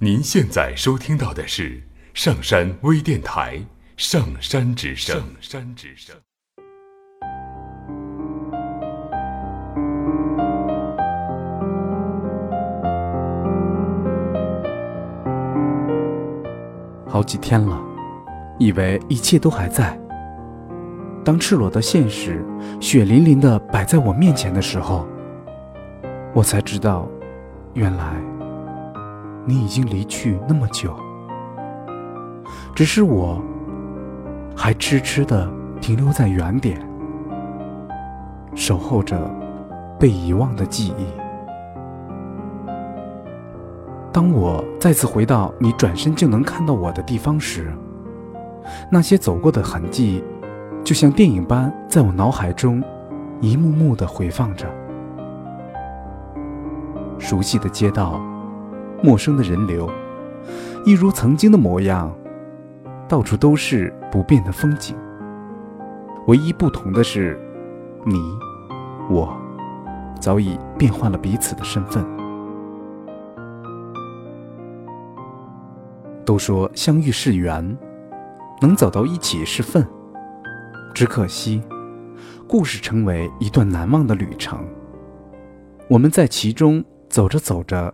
您现在收听到的是上山微电台《上山之声》。上山之声。好几天了，以为一切都还在。当赤裸的现实血淋淋的摆在我面前的时候，我才知道，原来你已经离去那么久。只是我，还痴痴的停留在原点，守候着被遗忘的记忆。当我再次回到你转身就能看到我的地方时，那些走过的痕迹，就像电影般在我脑海中一幕幕的回放着。熟悉的街道，陌生的人流，一如曾经的模样，到处都是不变的风景。唯一不同的是，你，我，早已变换了彼此的身份。都说相遇是缘，能走到一起是份。只可惜，故事成为一段难忘的旅程。我们在其中走着走着，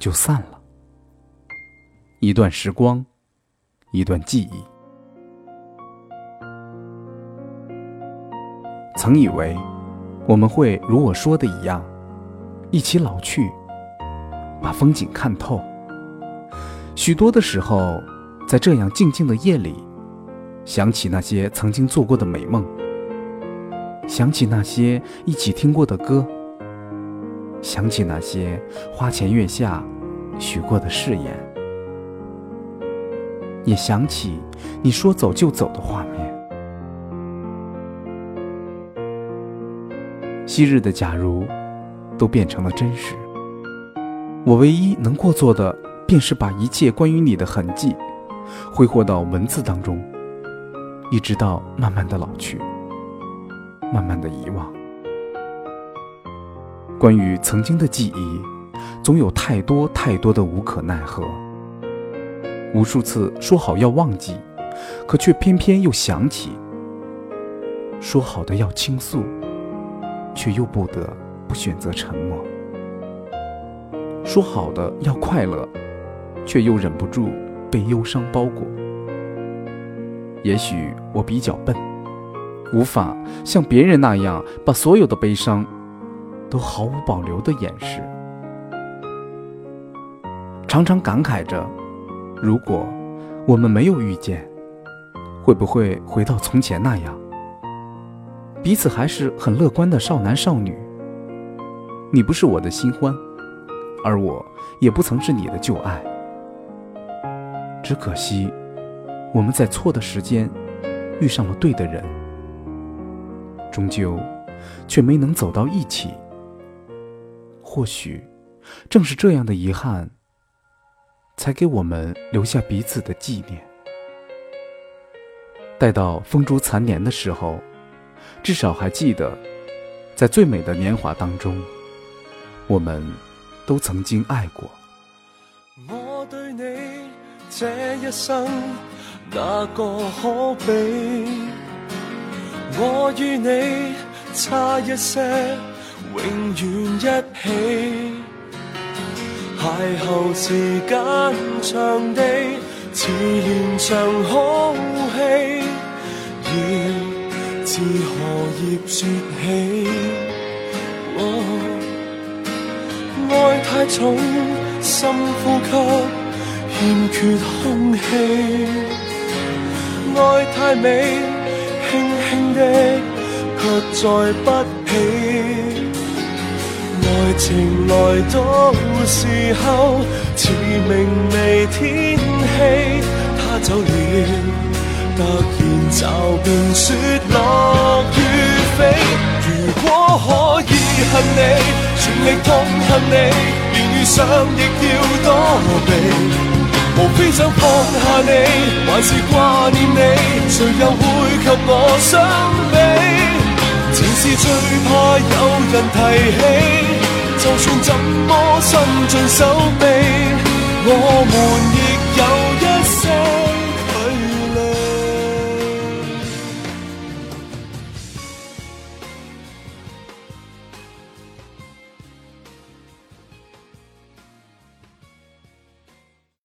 就散了。一段时光，一段记忆。曾以为，我们会如我说的一样，一起老去，把风景看透。许多的时候，在这样静静的夜里，想起那些曾经做过的美梦，想起那些一起听过的歌，想起那些花前月下许过的誓言，也想起你说走就走的画面。昔日的假如，都变成了真实。我唯一能过做的。便是把一切关于你的痕迹挥霍到文字当中，一直到慢慢的老去，慢慢的遗忘。关于曾经的记忆，总有太多太多的无可奈何。无数次说好要忘记，可却偏偏又想起；说好的要倾诉，却又不得不选择沉默。说好的要快乐。却又忍不住被忧伤包裹。也许我比较笨，无法像别人那样把所有的悲伤都毫无保留的掩饰。常常感慨着，如果我们没有遇见，会不会回到从前那样？彼此还是很乐观的少男少女。你不是我的新欢，而我也不曾是你的旧爱。只可惜，我们在错的时间遇上了对的人，终究却没能走到一起。或许正是这样的遗憾，才给我们留下彼此的纪念。待到风烛残年的时候，至少还记得，在最美的年华当中，我们都曾经爱过。我对你。这一生哪个可比？我与你差一些，永远一起。邂逅时间长地，似连场好戏，要自何叶说起？爱太重，深呼吸。欠缺空气，爱太美，轻轻的却载不起。爱情来到时候，似明媚天气，他走了，突然骤变雪落雨飞。如果可以恨你，全力痛恨你，连遇上亦要躲避。无非想放下你，还是挂念你，谁又会及我相比？前事最怕有人提起，就算怎么伸尽手臂我们